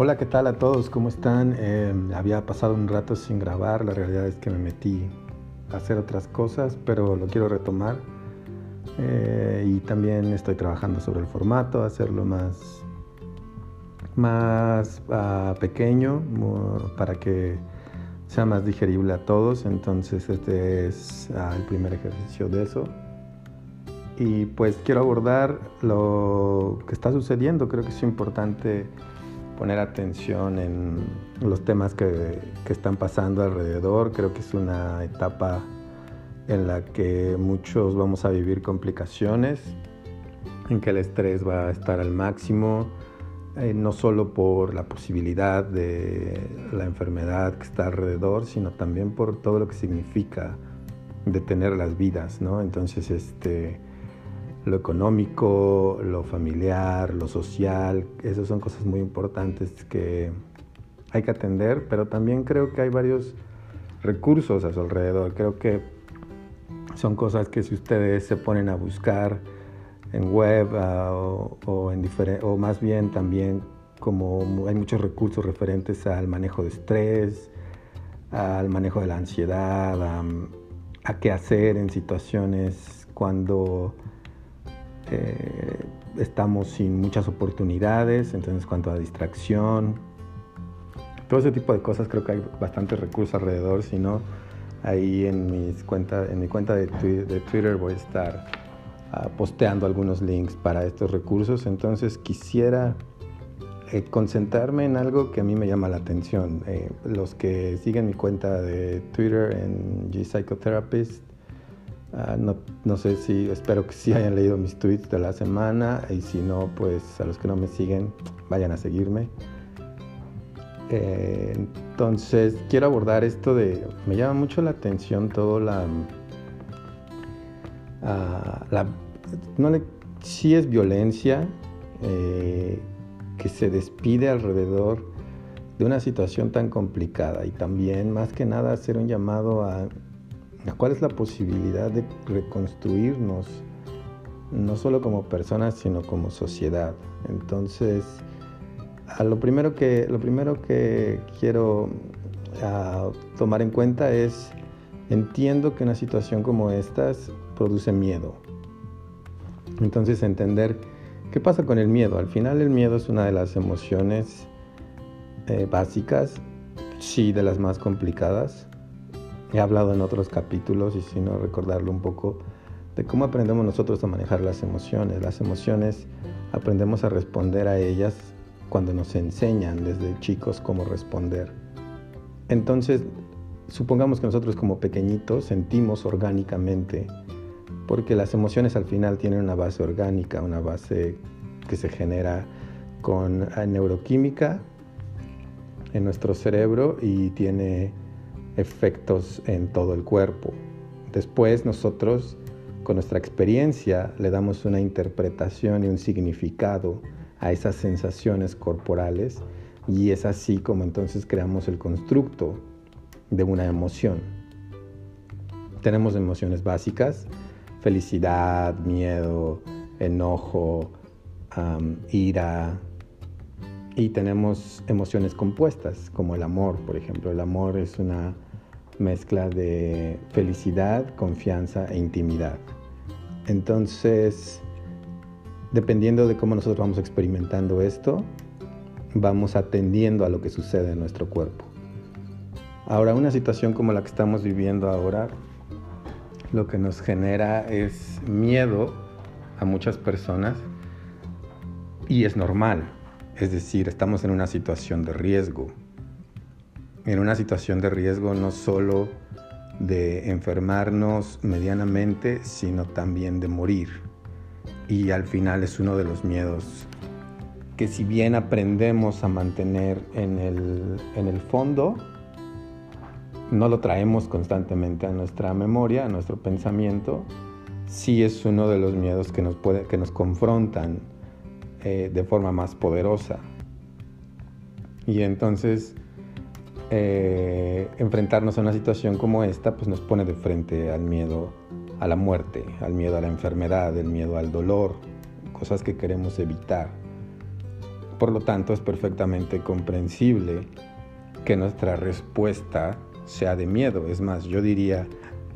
Hola, ¿qué tal a todos? ¿Cómo están? Eh, había pasado un rato sin grabar, la realidad es que me metí a hacer otras cosas, pero lo quiero retomar. Eh, y también estoy trabajando sobre el formato, hacerlo más, más uh, pequeño para que sea más digerible a todos. Entonces este es uh, el primer ejercicio de eso. Y pues quiero abordar lo que está sucediendo. Creo que es importante poner atención en los temas que, que están pasando alrededor. Creo que es una etapa en la que muchos vamos a vivir complicaciones, en que el estrés va a estar al máximo, eh, no solo por la posibilidad de la enfermedad que está alrededor, sino también por todo lo que significa detener las vidas, ¿no? Entonces, este, lo económico, lo familiar, lo social, esas son cosas muy importantes que hay que atender, pero también creo que hay varios recursos a su alrededor. Creo que son cosas que si ustedes se ponen a buscar, en web uh, o, o, en o más bien también como hay muchos recursos referentes al manejo de estrés, al manejo de la ansiedad, a, a qué hacer en situaciones cuando eh, estamos sin muchas oportunidades, entonces cuanto a distracción, todo ese tipo de cosas creo que hay bastantes recursos alrededor, si no, ahí en, mis cuenta, en mi cuenta de, de Twitter voy a estar uh, posteando algunos links para estos recursos. Entonces quisiera eh, concentrarme en algo que a mí me llama la atención. Eh, los que siguen mi cuenta de Twitter en G Psychotherapist, uh, no, no, sé si, espero que sí hayan leído mis tweets de la semana y si no, pues a los que no me siguen, vayan a seguirme. Eh, entonces quiero abordar esto de, me llama mucho la atención todo la Uh, la, no sí es violencia eh, que se despide alrededor de una situación tan complicada y también más que nada hacer un llamado a, a cuál es la posibilidad de reconstruirnos no solo como personas sino como sociedad entonces lo primero que lo primero que quiero uh, tomar en cuenta es entiendo que una situación como esta produce miedo. Entonces entender qué pasa con el miedo. Al final el miedo es una de las emociones eh, básicas, sí de las más complicadas. He hablado en otros capítulos y si no recordarlo un poco de cómo aprendemos nosotros a manejar las emociones. Las emociones aprendemos a responder a ellas cuando nos enseñan desde chicos cómo responder. Entonces, supongamos que nosotros como pequeñitos sentimos orgánicamente porque las emociones al final tienen una base orgánica, una base que se genera con eh, neuroquímica en nuestro cerebro y tiene efectos en todo el cuerpo. Después nosotros con nuestra experiencia le damos una interpretación y un significado a esas sensaciones corporales y es así como entonces creamos el constructo de una emoción. Tenemos emociones básicas, felicidad, miedo, enojo, ira. Y tenemos emociones compuestas, como el amor, por ejemplo. El amor es una mezcla de felicidad, confianza e intimidad. Entonces, dependiendo de cómo nosotros vamos experimentando esto, vamos atendiendo a lo que sucede en nuestro cuerpo. Ahora, una situación como la que estamos viviendo ahora lo que nos genera es miedo a muchas personas y es normal. Es decir, estamos en una situación de riesgo. En una situación de riesgo no solo de enfermarnos medianamente, sino también de morir. Y al final es uno de los miedos que si bien aprendemos a mantener en el, en el fondo, no lo traemos constantemente a nuestra memoria, a nuestro pensamiento, sí es uno de los miedos que nos, puede, que nos confrontan eh, de forma más poderosa. Y entonces eh, enfrentarnos a una situación como esta pues nos pone de frente al miedo a la muerte, al miedo a la enfermedad, el miedo al dolor, cosas que queremos evitar. Por lo tanto, es perfectamente comprensible que nuestra respuesta sea de miedo. Es más, yo diría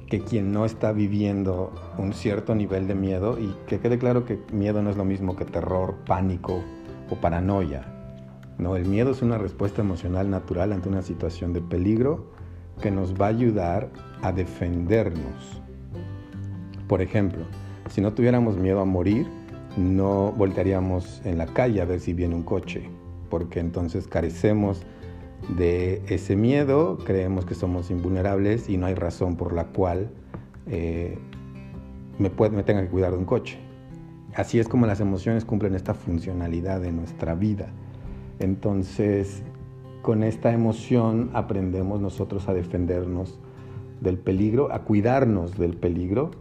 que quien no está viviendo un cierto nivel de miedo, y que quede claro que miedo no es lo mismo que terror, pánico o paranoia. No, el miedo es una respuesta emocional natural ante una situación de peligro que nos va a ayudar a defendernos. Por ejemplo, si no tuviéramos miedo a morir, no voltearíamos en la calle a ver si viene un coche, porque entonces carecemos de ese miedo, creemos que somos invulnerables y no hay razón por la cual eh, me, me tenga que cuidar de un coche. Así es como las emociones cumplen esta funcionalidad de nuestra vida. Entonces, con esta emoción aprendemos nosotros a defendernos del peligro, a cuidarnos del peligro,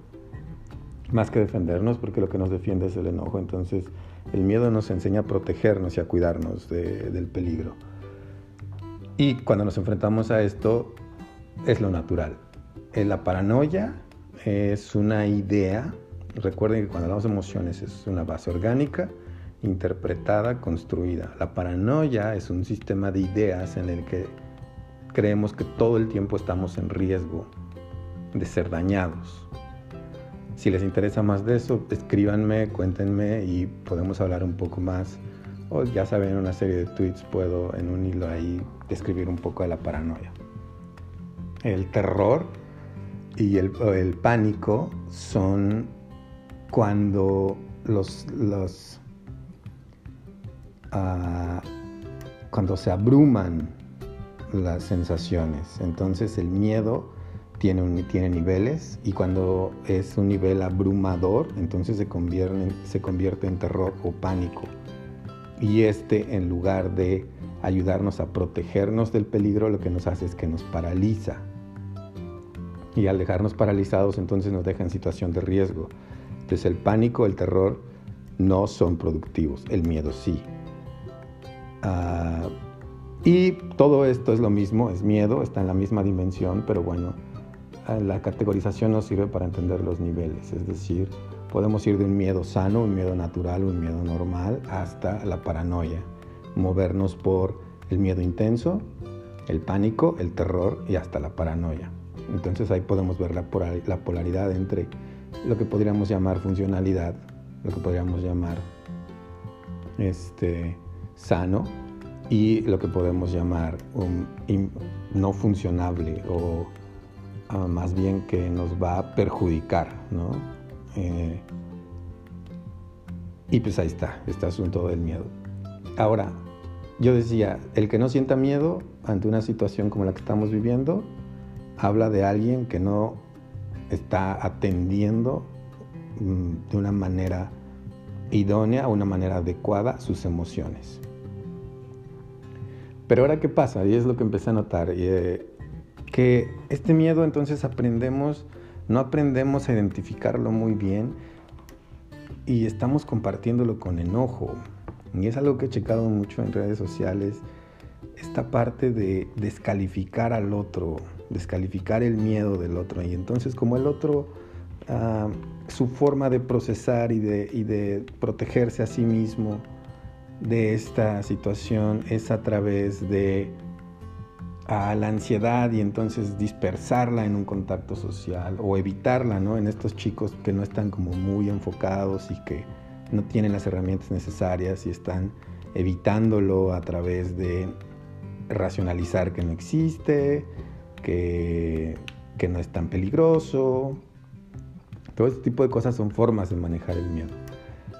más que defendernos, porque lo que nos defiende es el enojo. Entonces, el miedo nos enseña a protegernos y a cuidarnos del peligro. Y cuando nos enfrentamos a esto, es lo natural. Eh, la paranoia es una idea, recuerden que cuando hablamos de emociones es una base orgánica, interpretada, construida. La paranoia es un sistema de ideas en el que creemos que todo el tiempo estamos en riesgo de ser dañados. Si les interesa más de eso, escríbanme, cuéntenme y podemos hablar un poco más o ya saben, en una serie de tweets puedo en un hilo ahí describir un poco de la paranoia. El terror y el, pánico son cuando los, ah, cuando se abruman las sensaciones. Entonces el miedo tiene, tiene niveles y cuando es un nivel abrumador, entonces se convierte, se convierte en terror o pánico y este en lugar de ayudarnos a protegernos del peligro, lo que nos hace es que nos paraliza. Y al dejarnos paralizados, entonces nos deja en situación de riesgo. Entonces el pánico, el terror no son productivos, el miedo sí. Ah, y todo esto es lo mismo, es miedo, está en la misma dimensión, pero bueno, ah, la categorización nos sirve para entender los niveles, es decir, Podemos ir de un miedo sano, un miedo natural, un miedo normal, hasta la paranoia. Movernos por el miedo intenso, el pánico, el terror y hasta la paranoia. Entonces ahí podemos ver la, polaridad entre lo que podríamos llamar funcionalidad, lo que podríamos llamar este, sano y lo que podemos llamar no funcionable o ah, más bien que nos va a perjudicar, ¿no? Eh, y pues ahí está, este asunto del miedo. Ahora, yo decía, el que no sienta miedo ante una situación como la que estamos viviendo, habla de alguien que no está atendiendo mm, de una manera idónea, una manera adecuada sus emociones. Pero ahora, ¿qué pasa? Y es lo que empecé a notar, eh, que este miedo entonces aprendemos no aprendemos a identificarlo muy bien y estamos compartiéndolo con enojo. Y es algo que he checado mucho en redes sociales, esta parte de descalificar al otro, descalificar el miedo del otro. Y entonces como el otro, ah, su forma de procesar y de, y de protegerse a sí mismo de esta situación es a través de a la ansiedad y entonces dispersarla en un contacto social o evitarla, ¿no? En estos chicos que no están como muy enfocados y que no tienen las herramientas necesarias y están evitándolo a través de racionalizar que no existe, que, que no es tan peligroso. Todo este tipo de cosas son formas de manejar el miedo.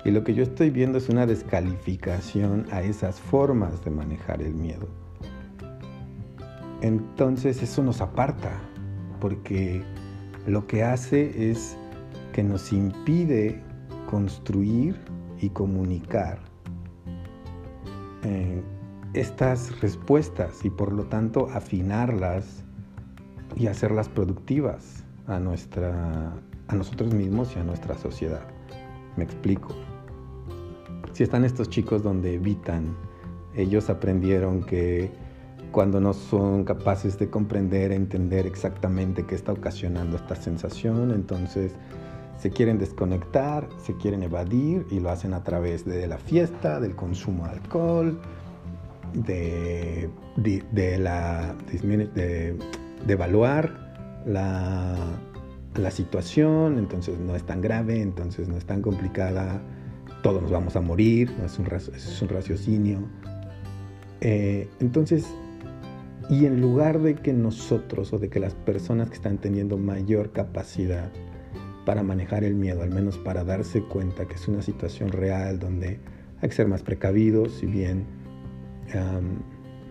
Y lo que yo estoy viendo es una descalificación a esas formas de manejar el miedo entonces eso nos aparta, porque lo que hace es que nos impide construir y comunicar eh, estas respuestas y por lo tanto afinarlas y hacerlas productivas a, nuestra, a nosotros mismos y a nuestra sociedad. Me explico. Si están estos chicos donde evitan, ellos aprendieron que cuando no son capaces de comprender, entender exactamente qué está ocasionando esta sensación, entonces se quieren desconectar, se quieren evadir y lo hacen a través de la fiesta, del consumo de alcohol, de, de, de, evaluar la, la situación, entonces no es tan grave, entonces no es tan complicada, todos nos vamos a morir, es un, raciocinio. Eh, entonces, y en lugar de que nosotros o de que las personas que están teniendo mayor capacidad para manejar el miedo, al menos para darse cuenta que es una situación real donde hay que ser más precavidos, si bien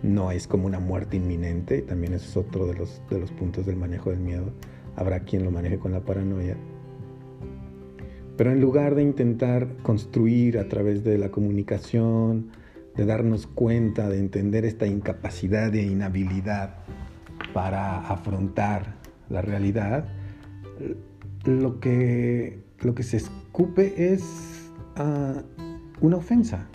no es como una muerte inminente, también es otro de los, de los puntos del manejo del miedo. Habrá quien lo maneje con la paranoia. Pero en lugar de intentar construir a través de la comunicación, de darnos cuenta, de entender esta incapacidad e inhabilidad para afrontar la realidad, lo que, lo que se escupe es ah, una ofensa.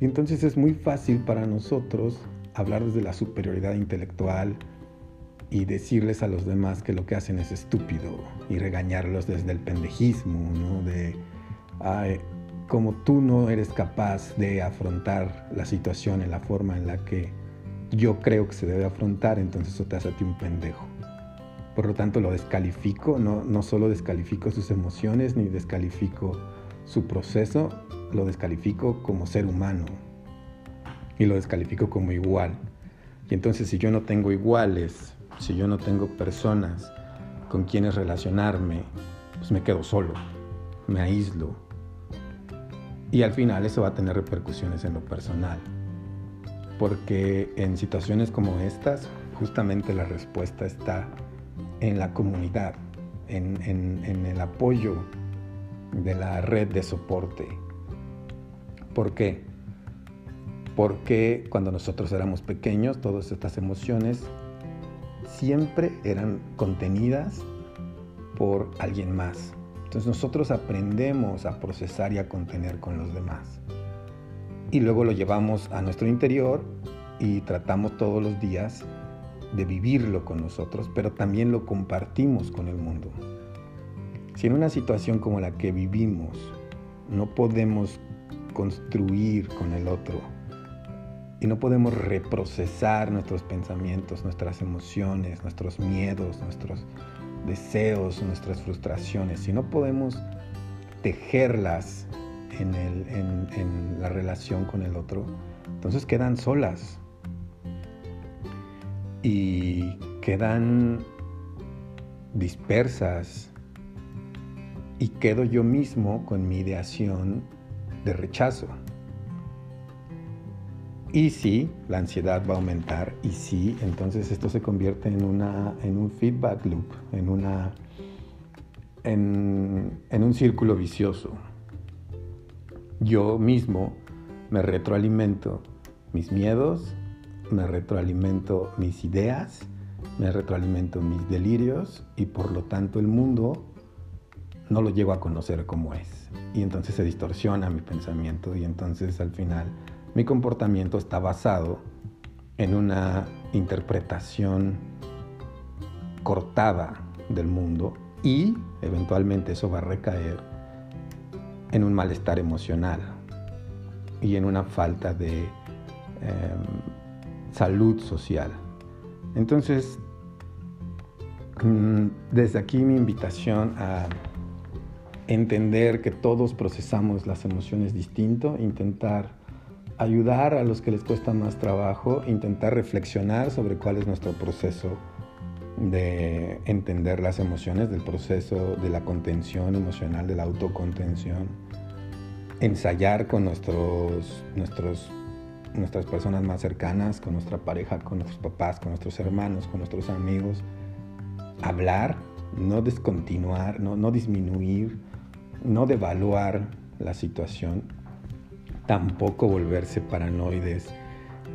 Y entonces es muy fácil para nosotros hablar desde la superioridad intelectual y decirles a los demás que lo que hacen es estúpido y regañarlos desde el pendejismo, ¿no? De, como tú no eres capaz de afrontar la situación en la forma en la que yo creo que se debe afrontar, entonces eso te hace a ti un pendejo. Por lo tanto, lo descalifico, no, no solo descalifico sus emociones ni descalifico su proceso, lo descalifico como ser humano y lo descalifico como igual. Y entonces si yo no tengo iguales, si yo no tengo personas con quienes relacionarme, pues me quedo solo, me aíslo. Y al final eso va a tener repercusiones en lo personal. Porque en situaciones como estas, justamente la respuesta está en la comunidad, en, el apoyo de la red de soporte. ¿Por qué? Porque cuando nosotros éramos pequeños, todas estas emociones siempre eran contenidas por alguien más. Entonces nosotros aprendemos a procesar y a contener con los demás. Y luego lo llevamos a nuestro interior y tratamos todos los días de vivirlo con nosotros, pero también lo compartimos con el mundo. Si en una situación como la que vivimos no podemos construir con el otro y no podemos reprocesar nuestros pensamientos, nuestras emociones, nuestros miedos, nuestros deseos, nuestras frustraciones, si no podemos tejerlas en, la relación con el otro, entonces quedan solas, y quedan dispersas y quedo yo mismo con mi ideación de rechazo. Y sí, la ansiedad va a aumentar y sí, entonces esto se convierte en, una, en un feedback loop, en, una, en, en un círculo vicioso. Yo mismo me retroalimento mis miedos, me retroalimento mis ideas, me retroalimento mis delirios y por lo tanto el mundo no lo llego a conocer como es. Y entonces se distorsiona mi pensamiento y entonces al final mi comportamiento está basado en una interpretación cortada del mundo y eventualmente eso va a recaer en un malestar emocional y en una falta de em, salud social. Entonces, mm, desde aquí mi invitación a entender que todos procesamos las emociones distinto, intentar ayudar a los que les cuesta más trabajo, intentar reflexionar sobre cuál es nuestro proceso de entender las emociones, del proceso de la contención emocional, de la autocontención, ensayar con nuestros, nuestros nuestras personas más cercanas, con nuestra pareja, con nuestros papás, con nuestros hermanos, con nuestros amigos. Hablar, no descontinuar, no, no disminuir, no devaluar la situación, tampoco volverse paranoides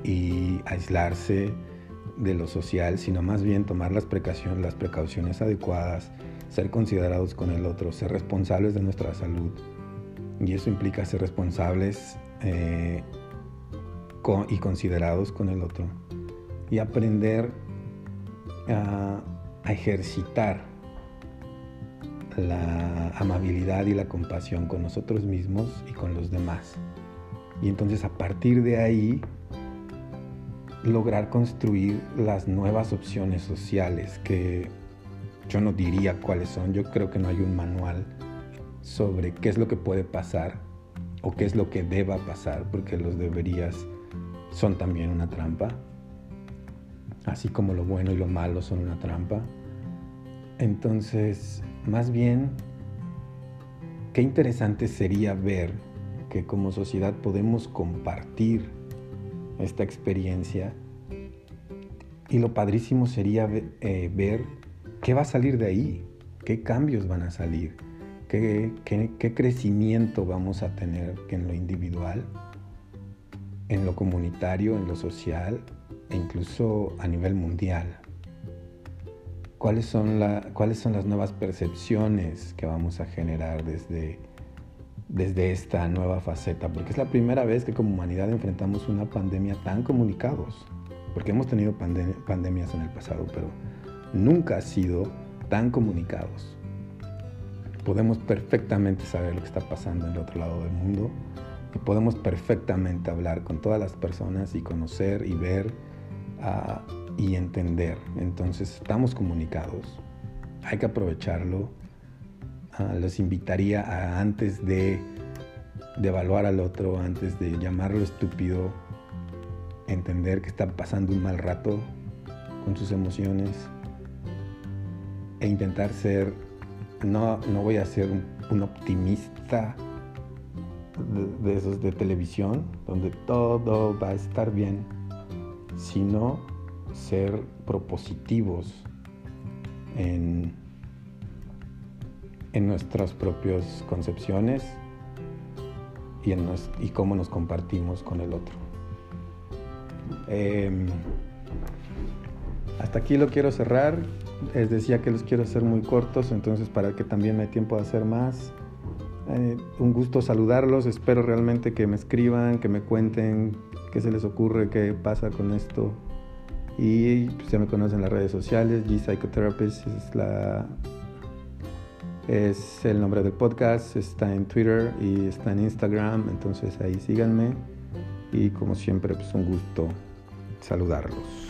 y aislarse de lo social, sino más bien tomar las precauciones, adecuadas, ser considerados con el otro, ser responsables de nuestra salud. Y eso implica ser responsables eh, y considerados con el otro. Y aprender a, ejercitar la amabilidad y la compasión con nosotros mismos y con los demás. Y entonces a partir de ahí lograr construir las nuevas opciones sociales que yo no diría cuáles son, yo creo que no hay un manual sobre qué es lo que puede pasar o qué es lo que deba pasar, porque los deberías son también una trampa, así como lo bueno y lo malo son una trampa. Entonces, más bien, qué interesante sería ver que como sociedad podemos compartir esta experiencia y lo padrísimo sería eh, ver qué va a salir de ahí, qué cambios van a salir, qué, qué crecimiento vamos a tener en lo individual, en lo comunitario, en lo social e incluso a nivel mundial. ¿Cuáles son, la, ¿Cuáles son las nuevas percepciones que vamos a generar desde desde esta nueva faceta, porque es la primera vez que como humanidad enfrentamos una pandemia tan comunicados, porque hemos tenido pandemias en el pasado, pero nunca ha sido tan comunicados. Podemos perfectamente saber lo que está pasando en el otro lado del mundo y podemos perfectamente hablar con todas las personas y conocer y ver ah, y entender. Entonces estamos comunicados, hay que aprovecharlo los invitaría a antes de, de evaluar al otro, antes de llamarlo estúpido, entender que está pasando un mal rato con sus emociones e intentar ser, no, no voy a ser un, optimista de, de, esos de televisión, donde todo va a estar bien, sino ser propositivos en en nuestras propias concepciones y, en y cómo nos compartimos con el otro. Em, hasta aquí lo quiero cerrar. Les decía que los quiero hacer muy cortos, entonces para que también me dé tiempo de hacer más. Eh, un gusto saludarlos, espero realmente que me escriban, que me cuenten qué se les ocurre, qué pasa con esto. Y pues, ya me conocen en las redes sociales, G Psychotherapist es la es el nombre del podcast, está en Twitter y está en Instagram, entonces ahí síganme y como siempre pues un gusto saludarlos.